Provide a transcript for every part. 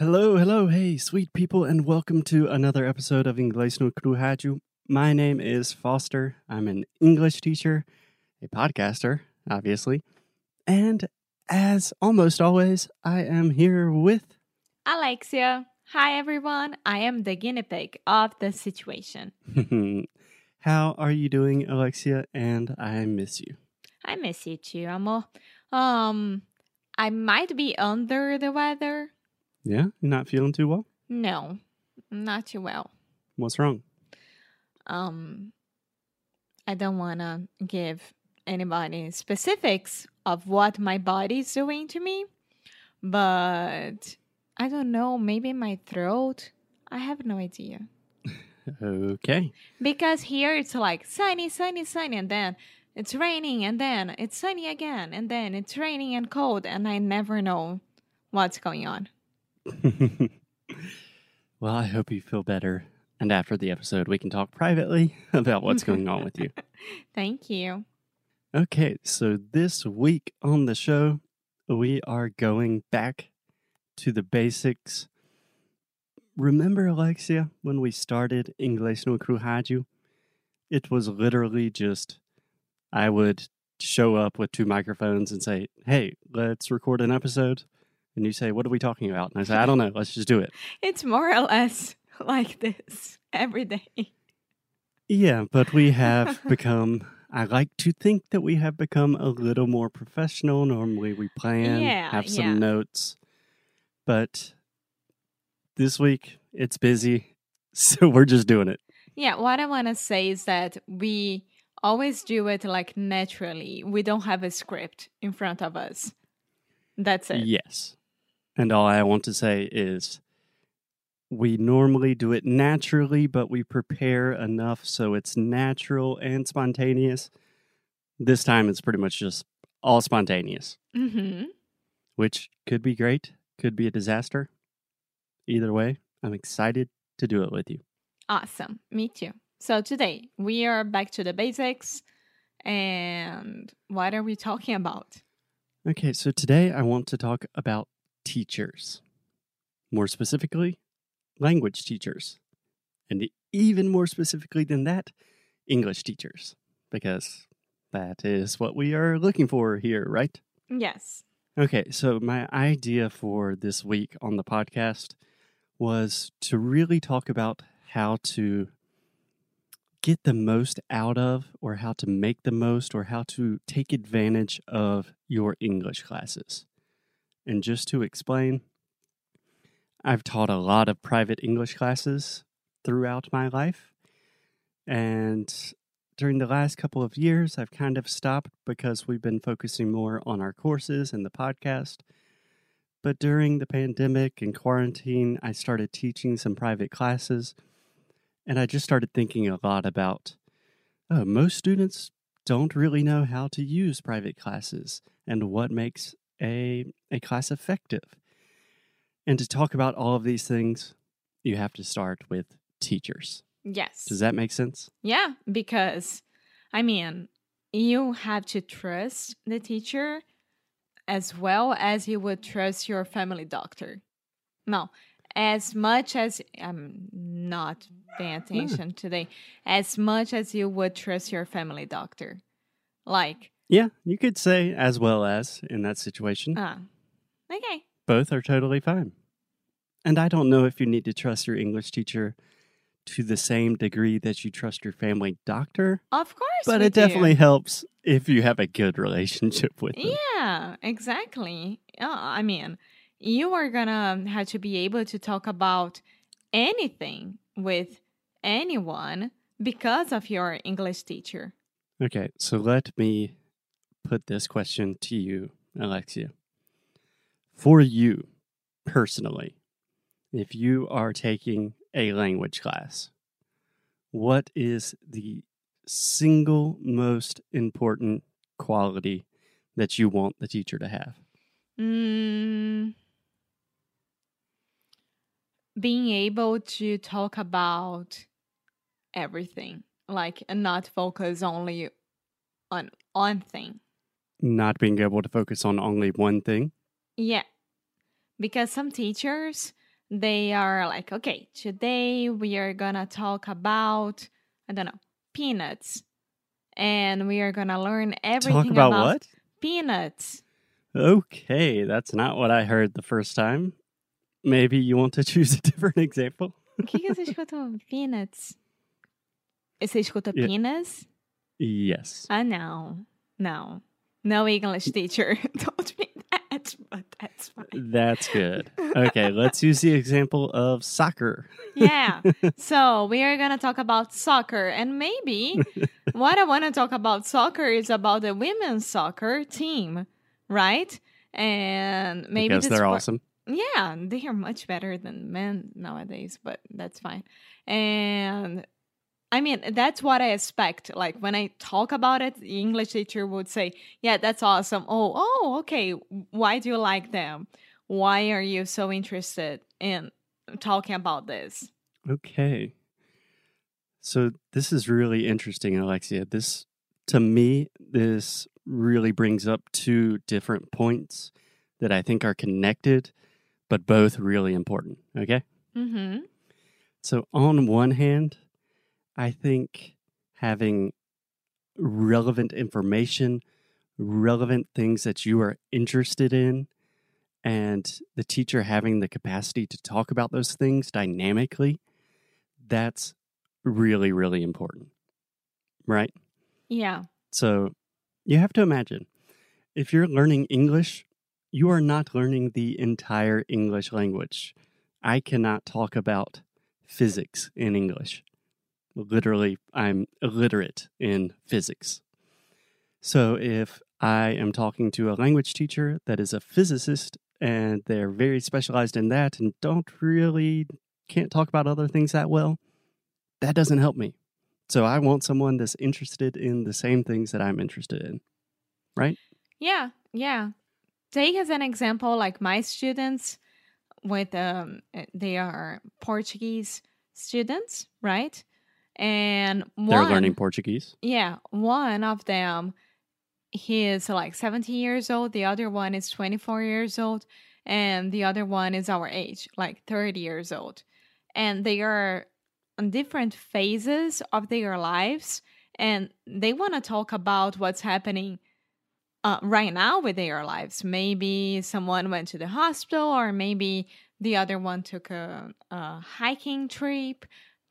Hello, hello, hey, sweet people, and welcome to another episode of Inglês no Cru My name is Foster. I'm an English teacher, a podcaster, obviously, and as almost always, I am here with Alexia. Hi, everyone. I am the guinea pig of the situation. How are you doing, Alexia? And I miss you. I miss you too, amor. Um, I might be under the weather. Yeah, you're not feeling too well. No, not too well. What's wrong? Um, I don't want to give anybody specifics of what my body's doing to me, but I don't know. Maybe my throat. I have no idea. okay. Because here it's like sunny, sunny, sunny, and then it's raining, and then it's sunny again, and then it's raining and cold, and I never know what's going on. well, I hope you feel better. And after the episode, we can talk privately about what's going on with you. Thank you. Okay, so this week on the show, we are going back to the basics. Remember, Alexia, when we started Inglês no Rádio? It was literally just I would show up with two microphones and say, Hey, let's record an episode. And you say, What are we talking about? And I say, I don't know. Let's just do it. It's more or less like this every day. Yeah, but we have become I like to think that we have become a little more professional. Normally we plan, yeah, have some yeah. notes. But this week it's busy, so we're just doing it. Yeah, what I want to say is that we always do it like naturally. We don't have a script in front of us. That's it. Yes. And all I want to say is we normally do it naturally, but we prepare enough so it's natural and spontaneous. This time it's pretty much just all spontaneous, hmm which could be great, could be a disaster. Either way, I'm excited to do it with you. Awesome. Me too. So today we are back to the basics. And what are we talking about? Okay, so today I want to talk about teachers. More specifically, language teachers. And even more specifically than that, English teachers. Because that is what we are looking for here, right? Yes. Okay, so my idea for this week on the podcast was to really talk about how to get the most out of, or how to make the most, or how to take advantage of your English classes. And just to explain, I've taught a lot of private English classes throughout my life. And during the last couple of years, I've kind of stopped because we've been focusing more on our courses and the podcast. But during the pandemic and quarantine, I started teaching some private classes. And I just started thinking a lot about oh, most students don't really know how to use private classes and what makes a, a class effective. And to talk about all of these things, you have to start with teachers. Yes. Does that make sense? Yeah, because I mean, you have to trust the teacher as well as you would trust your family doctor. No, as much as I'm not paying attention today, as much as you would trust your family doctor. Like, Yeah, you could say as well as in that situation. ah, okay. Both are totally fine. And I don't know if you need to trust your English teacher to the same degree that you trust your family doctor, Of course. but it do. definitely helps if you have a good relationship with them. Yeah, exactly. Uh, I mean, you are gonna have to be able to talk about anything with anyone because of your English teacher. Okay, so let me put this question to you, Alexia. For you personally, if you are taking a language class, what is the single most important quality that you want the teacher to have? Mm, being able to talk about everything, like and not focus only on one thing. Not being able to focus on only one thing? Yeah. Because some teachers they are like, okay, today we are gonna talk about, I don't know, peanuts. And we are gonna learn everything Talk about, what? peanuts. Okay, that's not what I heard the first time. Maybe you want to choose a different example? O que, que você escutou? Peanuts. Você escuta Yeah. peanuts? Yes. Ah, não. No. No English teacher told me that, but that's fine. That's good. Okay, let's use the example of soccer. Yeah. so we are going to talk about soccer. And maybe what I want to talk about soccer is about the women's soccer team, right? And maybe because they're awesome. Yeah, they are much better than men nowadays, but that's fine. And I mean, that's what I expect. Like when I talk about it, the English teacher would say, "Yeah, that's awesome." Oh, oh, okay. Why do you like them? Why are you so interested in talking about this? Okay. So this is really interesting, Alexia. This, to me, this really brings up two different points that I think are connected, but both really important. Okay. Mm-hmm. So, on one hand, I think having relevant information, relevant things that you are interested in, and the teacher having the capacity to talk about those things dynamically, that's really, really important. Right? Yeah. So, you have to imagine if you're learning English, you are not learning the entire English language. I cannot talk about physics in English. Literally, I'm illiterate in physics. So, if I am talking to a language teacher that is a physicist and they're very specialized in that and don't really can't talk about other things that well, that doesn't help me. So, I want someone that's interested in the same things that I'm interested in. Right? Yeah, yeah. Take as an example, like my students with um, uh, they are Portuguese students, right? And one, They're learning Portuguese. Yeah, one of them, he is like 17 years old. The other one is 24 years old, and the other one is our age, like 30 years old. And they are on different phases of their lives, and they want to talk about what's happening uh, right now with their lives. Maybe someone went to the hospital, or maybe the other one took a, a hiking trip,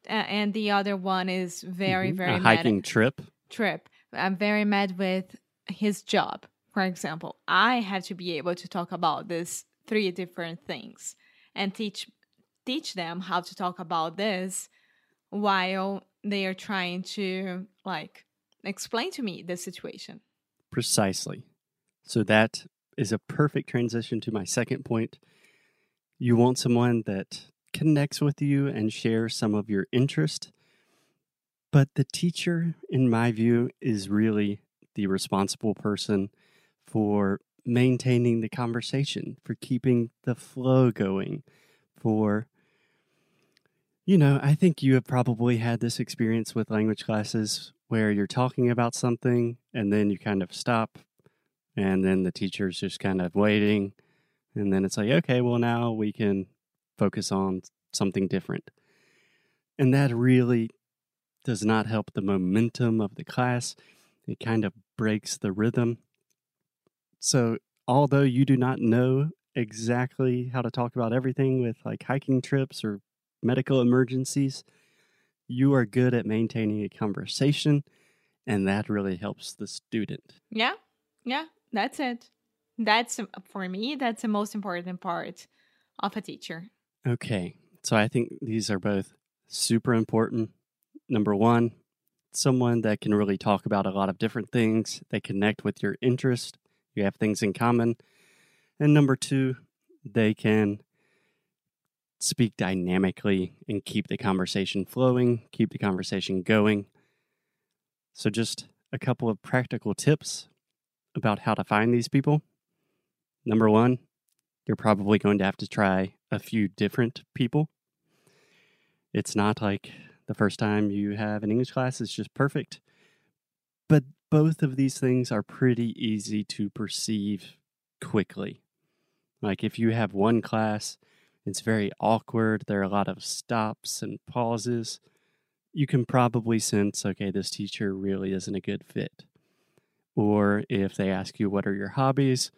uh, and the other one is very, Mhm. very a mad- hiking trip. trip. I'm very mad with his job. For example, I have to be able to talk about these three different things and teach teach them how to talk about this while they are trying to like explain to me the situation. Precisely. So that is a perfect transition to my second point. You want someone that connects with you and shares some of your interest. But the teacher, in my view, is really the responsible person for maintaining the conversation, for keeping the flow going, for you know, I think you have probably had this experience with language classes where you're talking about something and then you kind of stop and then the teacher's just kind of waiting and then it's like, okay, well now we can focus on something different. And that really does not help the momentum of the class. It kind of breaks the rhythm. So, although you do not know exactly how to talk about everything with like hiking trips or medical emergencies, you are good at maintaining a conversation, and that really helps the student. Yeah. Yeah, that's it. That's uh, for me that's the most important part of a teacher. Okay, so I think these are both super important. Number one, someone that can really talk about a lot of different things, they connect with your interest, you have things in common. And number two, they can speak dynamically and keep the conversation flowing, keep the conversation going. So, just a couple of practical tips about how to find these people. Number one, you're probably going to have to try a few different people. It's not like the first time you have an English class is just perfect. But both of these things are pretty easy to perceive quickly. Like if you have one class It's very awkward. There are a lot of stops and pauses. You can probably sense, okay, this teacher really isn't a good fit. Or if they ask you, what are your hobbies?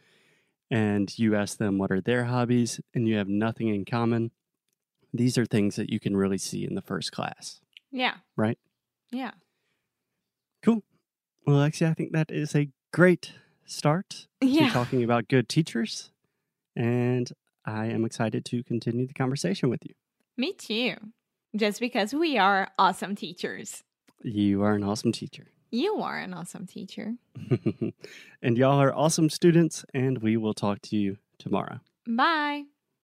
And you ask them, what are their hobbies? And you have nothing in common. These are things that you can really see in the first class. Yeah. Right? Yeah. Cool. Well, Alexia, I think that is a great start Yeah. to talking about good teachers. And I am excited to continue the conversation with you. Me too. Just because we are awesome teachers. You are an awesome teacher. You are an awesome teacher. and y'all are awesome students, and we will talk to you tomorrow. Bye.